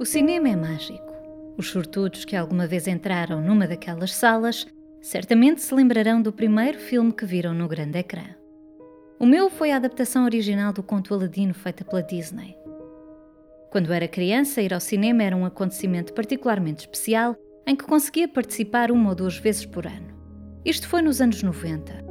O cinema é mágico. Os sortudos que alguma vez entraram numa daquelas salas certamente se lembrarão do primeiro filme que viram no grande ecrã. O meu foi a adaptação original do conto Aladino feita pela Disney. Quando era criança, ir ao cinema era um acontecimento particularmente especial em que conseguia participar uma ou duas vezes por ano. Isto foi nos anos 90.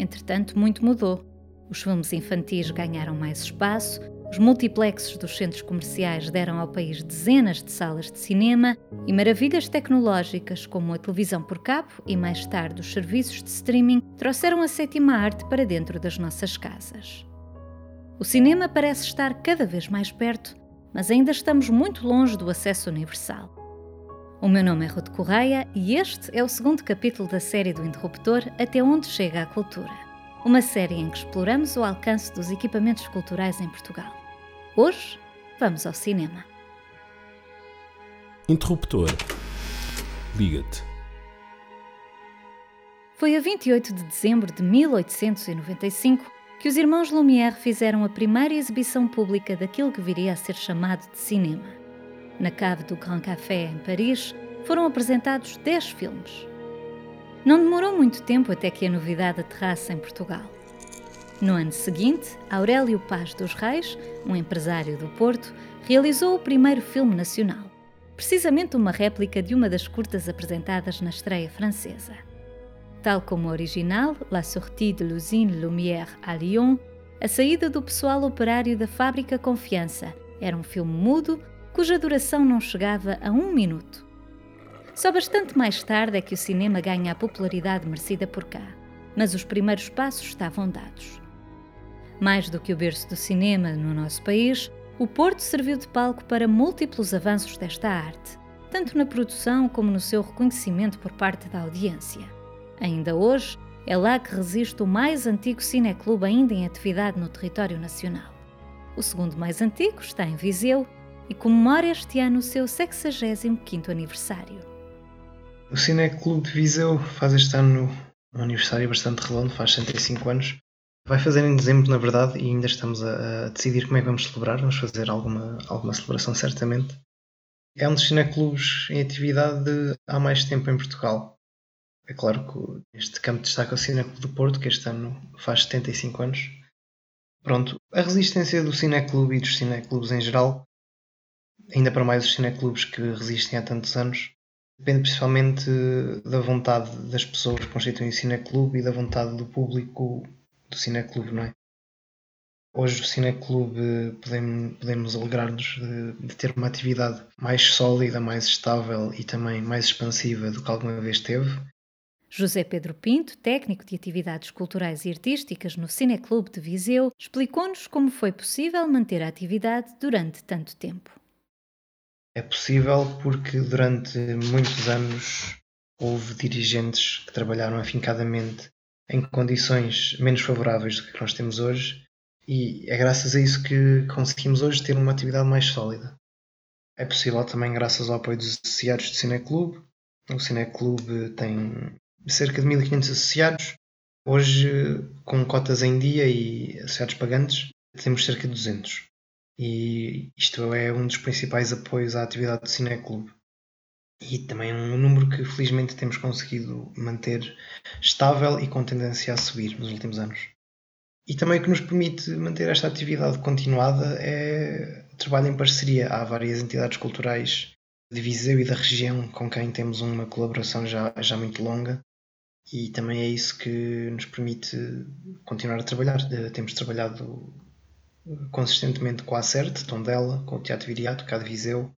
Entretanto, muito mudou. Os filmes infantis ganharam mais espaço, os multiplexes dos centros comerciais deram ao país dezenas de salas de cinema e maravilhas tecnológicas como a televisão por cabo e mais tarde os serviços de streaming trouxeram a sétima arte para dentro das nossas casas. O cinema parece estar cada vez mais perto, mas ainda estamos muito longe do acesso universal. O meu nome é Ruth Correia e este é o segundo capítulo da série do Interruptor Até onde chega a cultura. Uma série em que exploramos o alcance dos equipamentos culturais em Portugal. Hoje, vamos ao cinema. Interruptor. Liga-te. Foi a 28 de dezembro de 1895 que os irmãos Lumière fizeram a primeira exibição pública daquilo que viria a ser chamado de cinema. Na cave do Grand Café, em Paris, foram apresentados 10 filmes. Não demorou muito tempo até que a novidade aterrasse em Portugal. No ano seguinte, Aurélio Paz dos Reis, um empresário do Porto, realizou o primeiro filme nacional, precisamente uma réplica de uma das curtas apresentadas na estreia francesa. Tal como o original, La sortie de l'usine Lumière à Lyon, a saída do pessoal operário da fábrica Confiança era um filme mudo cuja duração não chegava a um minuto. Só bastante mais tarde é que o cinema ganha a popularidade merecida por cá, mas os primeiros passos estavam dados. Mais do que o berço do cinema no nosso país, o Porto serviu de palco para múltiplos avanços desta arte, tanto na produção como no seu reconhecimento por parte da audiência. Ainda hoje, é lá que resiste o mais antigo cineclube ainda em atividade no território nacional. O segundo mais antigo está em Viseu e comemora este ano o seu 65º aniversário. O Cineclube de Viseu faz este ano um aniversário bastante redondo, faz 65 anos, Vai fazer em dezembro, na verdade, e ainda estamos a, a, decidir como é que vamos celebrar. Vamos fazer alguma, alguma celebração, certamente. É um dos cineclubes em atividade há mais tempo em Portugal. É claro que este campo destaca o Cineclube do Porto, que este ano faz 75 anos. Pronto, a resistência do Cineclube e dos cineclubes em geral, ainda para mais os cineclubes que resistem há tantos anos, depende principalmente da vontade das pessoas que constituem o cineclube e da vontade do público do Cineclube, não é? Hoje o Cineclube podemos, podemos alegrar-nos de, de, ter uma atividade mais sólida, mais estável e também mais expansiva do que alguma vez teve. José Pedro Pinto, técnico de atividades culturais e artísticas no Cineclube de Viseu, explicou-nos como foi possível manter a atividade durante tanto tempo. É possível porque durante muitos anos houve dirigentes que trabalharam afincadamente em condições menos favoráveis do que nós temos hoje e é graças a isso que conseguimos hoje ter uma atividade mais sólida. É possível também graças ao apoio dos associados do Cineclube. O Cineclube tem cerca de 1500 associados. Hoje, com cotas em dia e associados pagantes, temos cerca de 200. E isto é um dos principais apoios à atividade do Cineclube e também um número que felizmente temos conseguido manter estável e com tendência a subir nos últimos anos. E também o que nos permite manter esta atividade continuada é o trabalho em parceria. Há várias entidades culturais de Viseu e da região com quem temos uma colaboração já, já muito longa e também é isso que nos permite continuar a trabalhar. Eh, temos trabalhado consistentemente com a Acerte, Tondela, com o Teatro Viriato, cá de Viseu,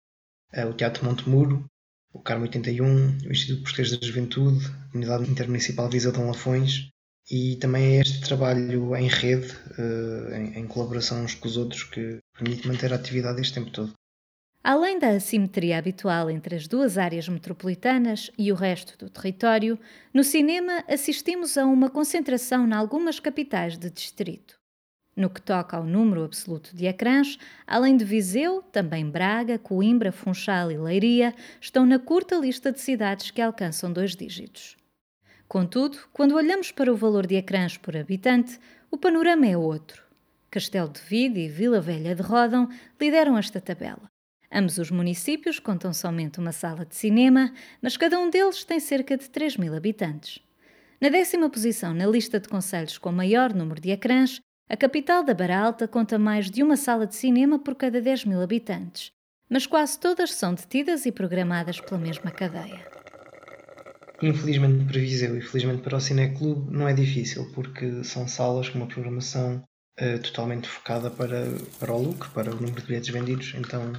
eh, o Teatro Montemuro o Carmo 81, o Instituto Português da Juventude, a Unidade Intermunicipal Visa Dom Lafões e também é este trabalho em rede, eh, em colaboração uns com os outros, que permite manter a atividade este tempo todo. Além da assimetria habitual entre as duas áreas metropolitanas e o resto do território, no cinema assistimos a uma concentração em algumas capitais de distrito. No que toca ao número absoluto de ecrãs, além de Viseu, também Braga, Coimbra, Funchal e Leiria estão na curta lista de cidades que alcançam dois dígitos. Contudo, quando olhamos para o valor de ecrãs por habitante, o panorama é outro. Castelo de Vide e Vila Velha de Rodão lideram esta tabela. Ambos os municípios contam somente uma sala de cinema, mas cada um deles tem cerca de 3 mil habitantes. Na décima posição na lista de conselhos com maior número de ecrãs, a capital da Barra Alta conta mais de uma sala de cinema por cada 10 mil habitantes, mas quase todas são detidas e programadas pela mesma cadeia. Infelizmente para Viseu e felizmente para o Cineclube não é difícil, porque são salas com uma programação uh, totalmente focada para, para o lucro, para o número de bilhetes vendidos, então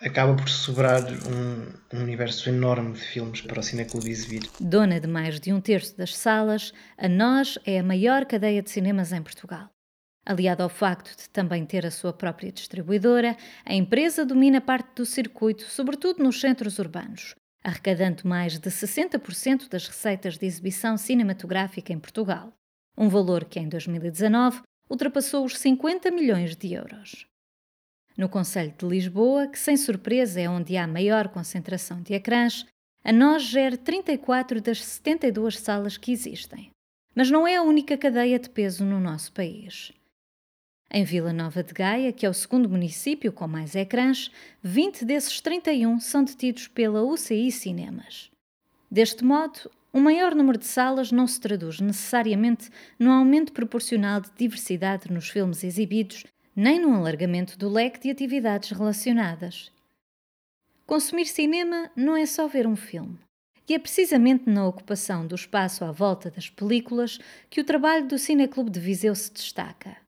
acaba por sobrar um, um, universo enorme de filmes para o Cineclube exibir. Dona de mais de um terço das salas, a Nós é a maior cadeia de cinemas em Portugal. Aliado ao facto de também ter a sua própria distribuidora, a empresa domina parte do circuito, sobretudo nos centros urbanos, arrecadando mais de 60% das receitas de exibição cinematográfica em Portugal, um valor que em 2019 ultrapassou os 50 milhões de euros. No Conselho de Lisboa, que sem surpresa é onde há maior concentração de ecrãs, a nós gera 34 das 72 salas que existem. Mas não é a única cadeia de peso no nosso país. Em Vila Nova de Gaia, que é o segundo município com mais ecrãs, 20 desses 31 são detidos pela UCI Cinemas. Deste modo, um maior número de salas não se traduz necessariamente num aumento proporcional de diversidade nos filmes exibidos nem no alargamento do leque de atividades relacionadas. Consumir cinema não é só ver um filme. E é precisamente na ocupação do espaço à volta das películas que o trabalho do Cineclube de Viseu se destaca.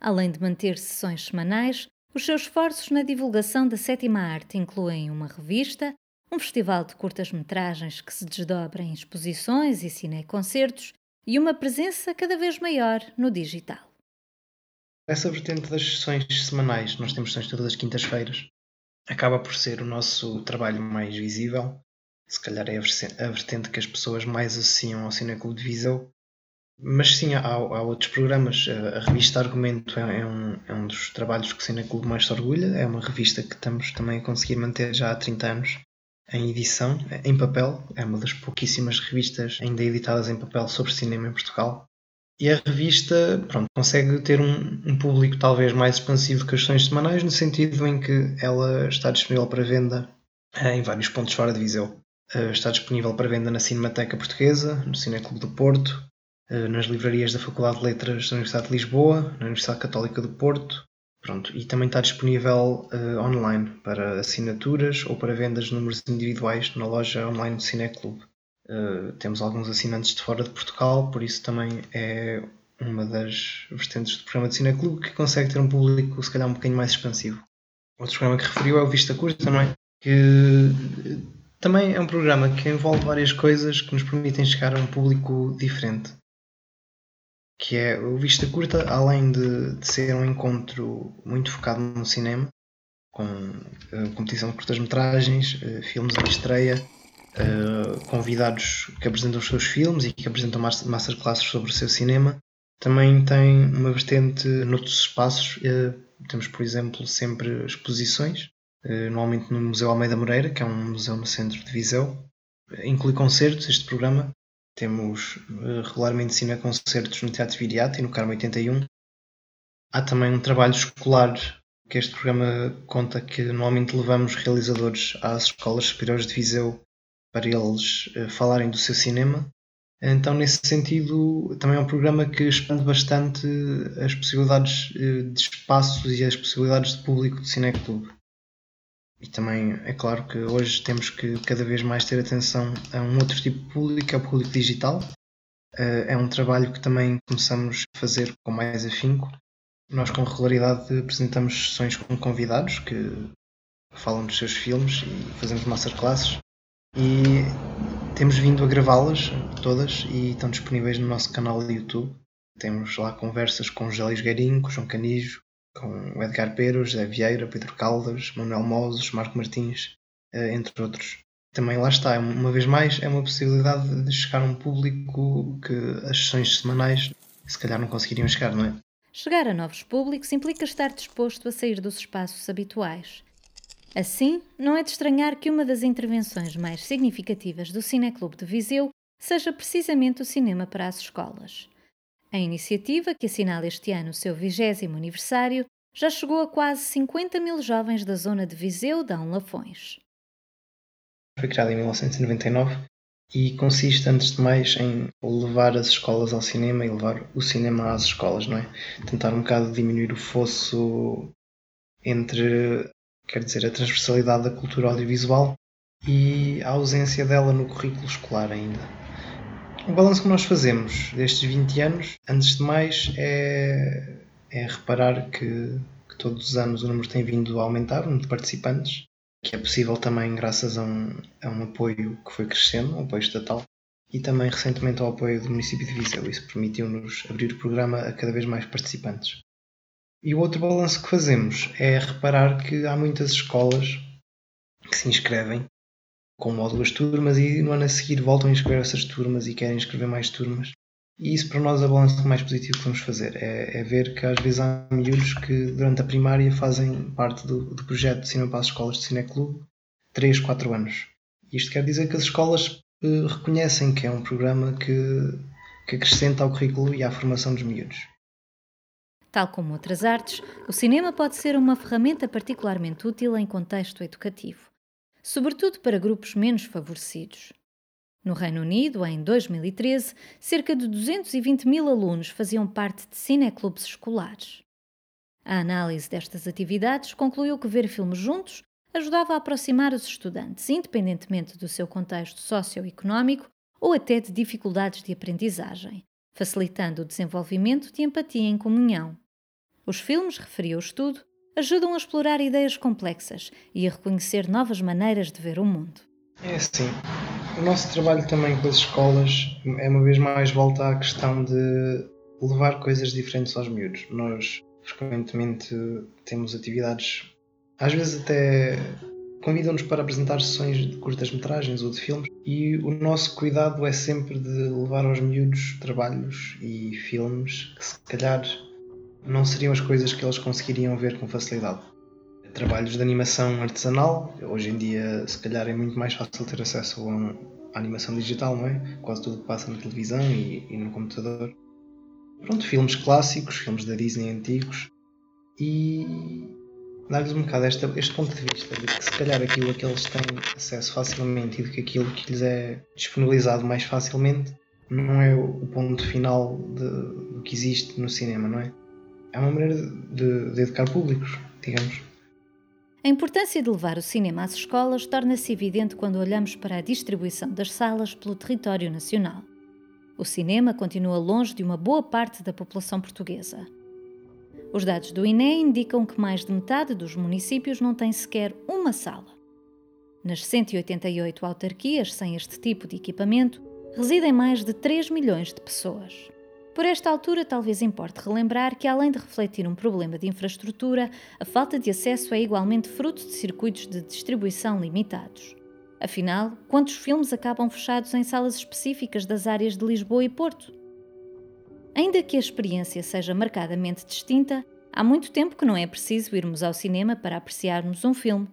Além de manter sessões semanais, os seus esforços na divulgação da sétima arte incluem uma revista, um festival de curtas-metragens que se desdobra em exposições e cineconcertos e uma presença cada vez maior no digital. Essa vertente das sessões semanais, nós temos sessões todas as quintas-feiras, acaba por ser o nosso trabalho mais visível. Se calhar é a vertente que as pessoas mais associam ao Cineclube de Viseu. Mas sim, há, há, outros programas. A revista Argumento é, é, um, é um dos trabalhos que o Cineclube mais se orgulha. É uma revista que estamos também a conseguir manter já há 30 anos em edição, em papel. É uma das pouquíssimas revistas ainda editadas em papel sobre cinema em Portugal. E a revista pronto, consegue ter um, um, público talvez mais expansivo que as sessões semanais, no sentido em que ela está disponível para venda eh, em vários pontos fora de Viseu. Eh, está disponível para venda na Cinemateca Portuguesa, no Cineclube do Porto, nas livrarias da Faculdade de Letras da Universidade de Lisboa, na Universidade Católica do Porto. Pronto, e também está disponível uh, online para assinaturas ou para vendas de números individuais na loja online do Cineclube. Uh, temos alguns assinantes de fora de Portugal, por isso também é uma das vertentes do programa de Cineclube que consegue ter um público se calhar um bocadinho mais expansivo. Outro programa que referiu é o Vista Curta, não é? Que eh, também é um programa que envolve várias coisas que nos permitem chegar a um público diferente. Que é o Vista Curta, além de, de ser um encontro muito focado no cinema, com uh, competição de curtas-metragens, uh, filmes em estreia, uh, convidados que apresentam os seus filmes e que apresentam masterclasses sobre o seu cinema. Também tem uma vertente noutros espaços. Temos, por exemplo, sempre exposições, normalmente no Museu Almeida Moreira, que é um museu no centro de Viseu. Inclui concertos, este programa. Temos regularmente cineconcertos no Teatro Viriato e no Carmo 81. Há também um trabalho escolar que este programa conta que normalmente levamos realizadores às escolas superiores de Viseu para eles uh, falarem do seu cinema. Então, nesse sentido, também é um programa que expande bastante as possibilidades uh, de espaços e as possibilidades de público do Cineclube. E também é claro que hoje temos que cada vez mais ter atenção a um outro tipo de público, que é o público digital. Uh, é um trabalho que também começamos a fazer com mais afinco. Nós, com regularidade, apresentamos sessões com convidados que falam dos seus filmes e fazemos masterclasses e temos vindo a gravá-las todas e estão disponíveis no nosso canal de YouTube. Temos lá conversas com José Gueirinho, com João Canijo, com Edgar Pero, José Vieira, Pedro Caldas, Manuel Moses, Marco Martins, eh, entre outros. Também lá está, uma vez mais, é uma possibilidade de chegar a um público que as sessões semanais se calhar não conseguiriam chegar, não é? Chegar a novos públicos implica estar disposto a sair dos espaços habituais Assim, não é de estranhar que uma das intervenções mais significativas do Cineclube de Viseu seja precisamente o cinema para as escolas. A iniciativa, que assinala este ano o seu vigésimo aniversário, já chegou a quase 50 mil jovens da zona de Viseu, Dão Lafões. Foi criada em 1999 e consiste, antes de mais, em levar as escolas ao cinema e levar o cinema às escolas, não é? Tentar um bocado diminuir o fosso entre, quer dizer, a transversalidade da cultura audiovisual e a ausência dela no currículo escolar ainda. O balanço que nós fazemos destes 20 anos, antes de mais, é, é reparar que, que todos os anos o número tem vindo a aumentar, o número de participantes, que é possível também graças a um, a um apoio que foi crescendo, um apoio estatal, e também recentemente ao apoio do município de Viseu. Isso permitiu-nos abrir o programa a cada vez mais participantes. E o outro balanço que fazemos é reparar que há muitas escolas que se inscrevem com ou duas turmas e no ano a seguir voltam a inscrever essas turmas e querem inscrever mais turmas. E isso para nós é o balanço mais positivo que vamos fazer. É, é, ver que às vezes há miúdos que durante a primária fazem parte do, do projeto de cinema para as escolas de cineclube 3, 4 anos. Isto quer dizer que as escolas uh, reconhecem que é um programa que, que acrescenta ao currículo e à formação dos miúdos. Tal como outras artes, o cinema pode ser uma ferramenta particularmente útil em contexto educativo, sobretudo para grupos menos favorecidos. No Reino Unido, em 2013, cerca de 220 mil alunos faziam parte de cineclubes escolares. A análise destas atividades concluiu que ver filmes juntos ajudava a aproximar os estudantes, independentemente do seu contexto socioeconómico ou até de dificuldades de aprendizagem, facilitando o desenvolvimento de empatia em comunhão. Os filmes, referiu o estudo, ajudam a explorar ideias complexas e a reconhecer novas maneiras de ver o mundo. É assim. O nosso trabalho também com as escolas é uma vez mais volta à questão de levar coisas diferentes aos miúdos. Nós frequentemente temos atividades, às vezes até convidam-nos para apresentar sessões de curtas-metragens ou de filmes e o nosso cuidado é sempre de levar aos miúdos trabalhos e filmes que se calhar não seriam as coisas que eles conseguiriam ver com facilidade trabalhos de animação artesanal. Hoje em dia, se calhar, é muito mais fácil ter acesso a uma animação digital, não é? Quase tudo passa na televisão e, e no computador. Pronto, filmes clássicos, filmes da Disney antigos e dar-lhes um bocado este, este ponto de vista de que se calhar aquilo a que eles têm acesso facilmente e de que aquilo que lhes é disponibilizado mais facilmente não é o ponto final do que existe no cinema, não é? É uma maneira de, de educar públicos, digamos. A importância de levar o cinema às escolas torna-se evidente quando olhamos para a distribuição das salas pelo território nacional. O cinema continua longe de uma boa parte da população portuguesa. Os dados do INE indicam que mais de metade dos municípios não tem sequer uma sala. Nas 188 autarquias sem este tipo de equipamento, residem mais de 3 milhões de pessoas. Por esta altura, talvez importe relembrar que, além de refletir um problema de infraestrutura, a falta de acesso é igualmente fruto de circuitos de distribuição limitados. Afinal, quantos filmes acabam fechados em salas específicas das áreas de Lisboa e Porto? Ainda que a experiência seja marcadamente distinta, há muito tempo que não é preciso irmos ao cinema para apreciarmos um filme.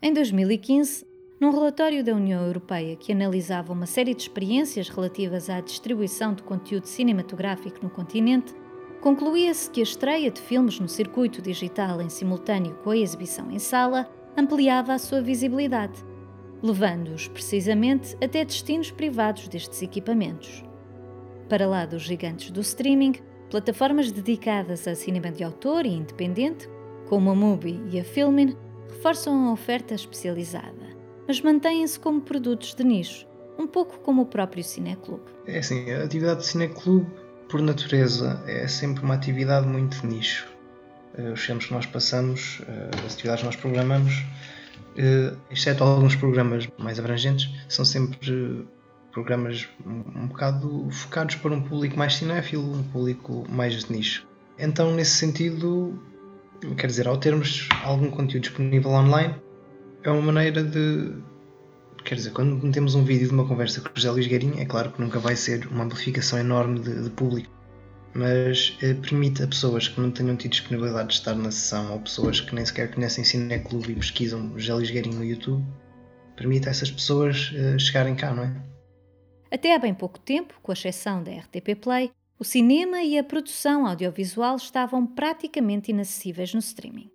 Em 2015, num relatório da União Europeia que analisava uma série de experiências relativas à distribuição de conteúdo cinematográfico no continente, concluía-se que a estreia de filmes no circuito digital em simultâneo com a exibição em sala ampliava a sua visibilidade, levando-os precisamente até destinos privados destes equipamentos. Para lá dos gigantes do streaming, plataformas dedicadas a cinema de autor e independente, como a Mubi e a Filmin, reforçam a oferta especializada mas mantêm-se como produtos de nicho, um pouco como o próprio cineclube. É assim, a atividade de cineclube, por natureza, é sempre uma atividade muito de nicho. Eh, os filmes que nós passamos, eh, as atividades que nós programamos, eh, exceto alguns programas mais abrangentes, são sempre programas um bocado focados para um público mais cinéfilo, um público mais de nicho. Então, nesse sentido, quer dizer, ao termos algum conteúdo disponível online, é uma maneira de. Quer dizer, quando metemos um vídeo de uma conversa com o José Luís Gueirinho, é claro que nunca vai ser uma amplificação enorme de, de público, mas eh, permite a pessoas que não tenham tido disponibilidade de estar na sessão ou pessoas que nem sequer conhecem Cineclube e pesquisam José Luís Gueirinho no YouTube, permite a essas pessoas eh, chegarem cá, não é? Até há bem pouco tempo, com exceção da RTP Play, o cinema e a produção audiovisual estavam praticamente inacessíveis no streaming.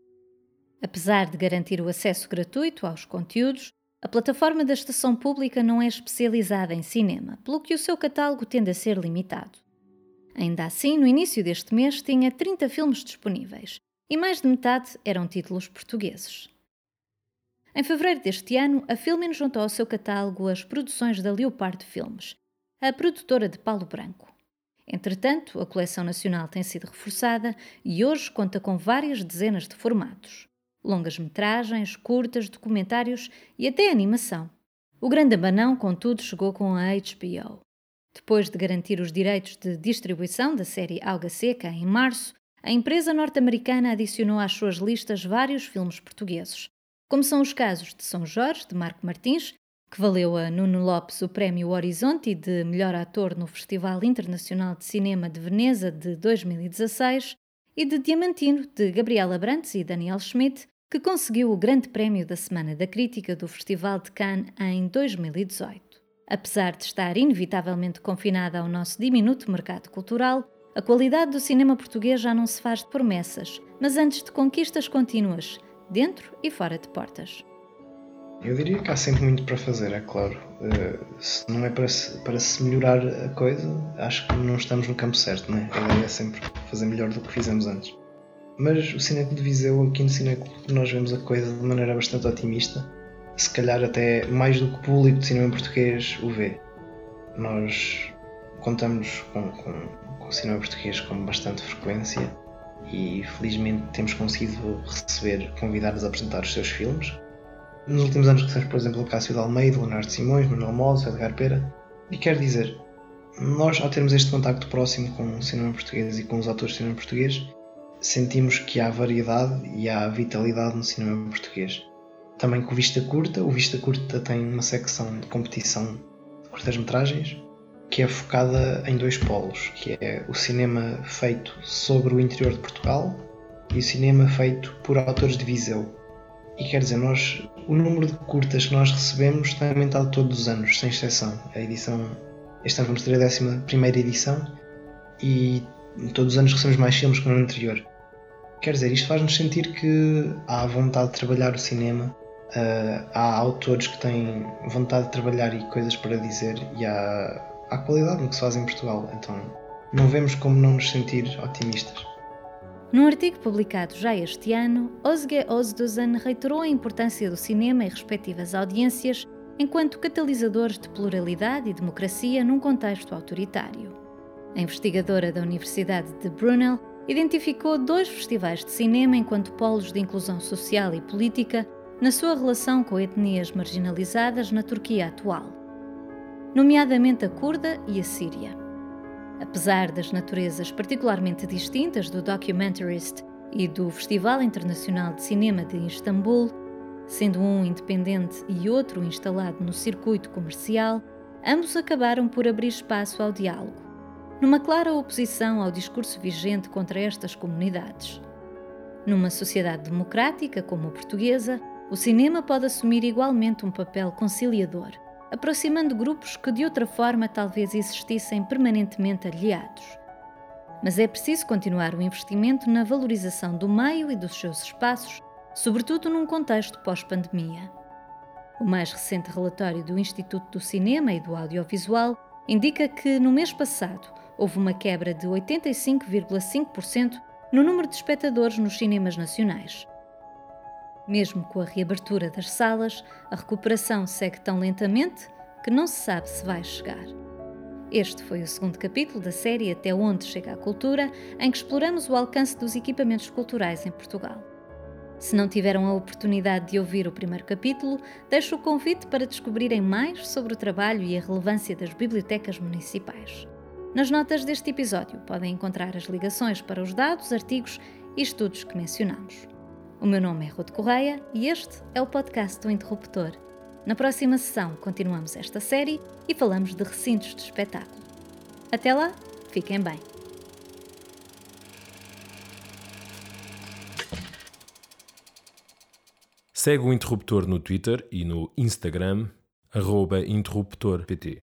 Apesar de garantir o acesso gratuito aos conteúdos, a plataforma da estação pública não é especializada em cinema, pelo que o seu catálogo tende a ser limitado. Ainda assim, no início deste mês tinha 30 filmes disponíveis e mais de metade eram títulos portugueses. Em fevereiro deste ano, a Filmin juntou ao seu catálogo as produções da Leopardo Filmes, a produtora de Paulo Branco. Entretanto, a coleção nacional tem sido reforçada e hoje conta com várias dezenas de formatos longas-metragens, curtas, documentários e até animação. O Grande Abanão, contudo, chegou com a HBO. Depois de garantir os direitos de distribuição da série Alga Seca em março, a empresa norte-americana adicionou às suas listas vários filmes portugueses, como são os casos de São Jorge, de Marco Martins, que valeu a Nuno Lopes o Prémio Horizonte de Melhor Ator no Festival Internacional de Cinema de Veneza de 2016, e de Diamantino, de Gabriela Brantes e Daniel Schmidt, que conseguiu o Grande Prémio da Semana da Crítica do Festival de Cannes em 2018. Apesar de estar inevitavelmente confinada ao nosso diminuto mercado cultural, a qualidade do cinema português já não se faz de promessas, mas antes de conquistas contínuas, dentro e fora de portas. Eu diria que há sempre muito para fazer, é claro. Uh, se não é para se, para se melhorar a coisa, acho que não estamos no campo certo, né? A ideia é sempre fazer melhor do que fizemos antes. Mas o Cineclube de Viseu, aqui no Cineclube, nós vemos a coisa de maneira bastante otimista. Se calhar até mais do que o público de cinema português o vê. Nós contamos com, com, com o cinema português com bastante frequência e felizmente temos conseguido receber convidados a apresentar os seus filmes nos últimos anos recebemos, por exemplo, o Cássio de Almeida, Leonardo Simões, Manuel Moles, Edgar Pera. E quero dizer, nós, ao termos este contacto próximo com o cinema português e com os autores de cinema português, sentimos que há variedade e há vitalidade no cinema português. Também com o Vista Curta, o Vista Curta tem uma secção de competição de curtas-metragens que é focada em dois polos, que é o cinema feito sobre o interior de Portugal e o cinema feito por autores de Viseu, e quer dizer, nós, o número de curtas que nós recebemos tem aumentado todos os anos, sem exceção. A edição, este ano vamos ter a 11 edição e todos os anos recebemos mais filmes que no ano anterior. Quer dizer, isto faz-nos sentir que há vontade de trabalhar o cinema, uh, há autores que têm vontade de trabalhar e coisas para dizer, e há, há qualidade no que se faz em Portugal. Então, não vemos como não nos sentir otimistas. Num artigo publicado já este ano, Ozge Ozdosan reiterou a importância do cinema e respectivas audiências enquanto catalisadores de pluralidade e democracia num contexto autoritário. A investigadora da Universidade de Brunel identificou dois festivais de cinema enquanto polos de inclusão social e política na sua relação com etnias marginalizadas na Turquia atual, nomeadamente a curda e a síria. Apesar das naturezas particularmente distintas do Documentarist e do Festival Internacional de Cinema de Istambul, sendo um independente e outro instalado no circuito comercial, ambos acabaram por abrir espaço ao diálogo, numa clara oposição ao discurso vigente contra estas comunidades. Numa sociedade democrática como a portuguesa, o cinema pode assumir igualmente um papel conciliador aproximando grupos que de outra forma talvez existissem permanentemente aliados. Mas é preciso continuar o investimento na valorização do meio e dos seus espaços, sobretudo num contexto pós-pandemia. O mais recente relatório do Instituto do Cinema e do Audiovisual indica que, no mês passado, houve uma quebra de 85,5% no número de espectadores nos cinemas nacionais. Mesmo com a reabertura das salas, a recuperação segue tão lentamente que não se sabe se vai chegar. Este foi o segundo capítulo da série Até Onde Chega a Cultura, em que exploramos o alcance dos equipamentos culturais em Portugal. Se não tiveram a oportunidade de ouvir o primeiro capítulo, deixo o convite para descobrirem mais sobre o trabalho e a relevância das bibliotecas municipais. Nas notas deste episódio podem encontrar as ligações para os dados, artigos e estudos que mencionamos. O meu nome é Ruth Correia e este é o podcast do Interruptor. Na próxima sessão continuamos esta série e falamos de recintos de espetáculo. Até lá, fiquem bem. Segue o Interruptor no Twitter e no Instagram, interruptorpt.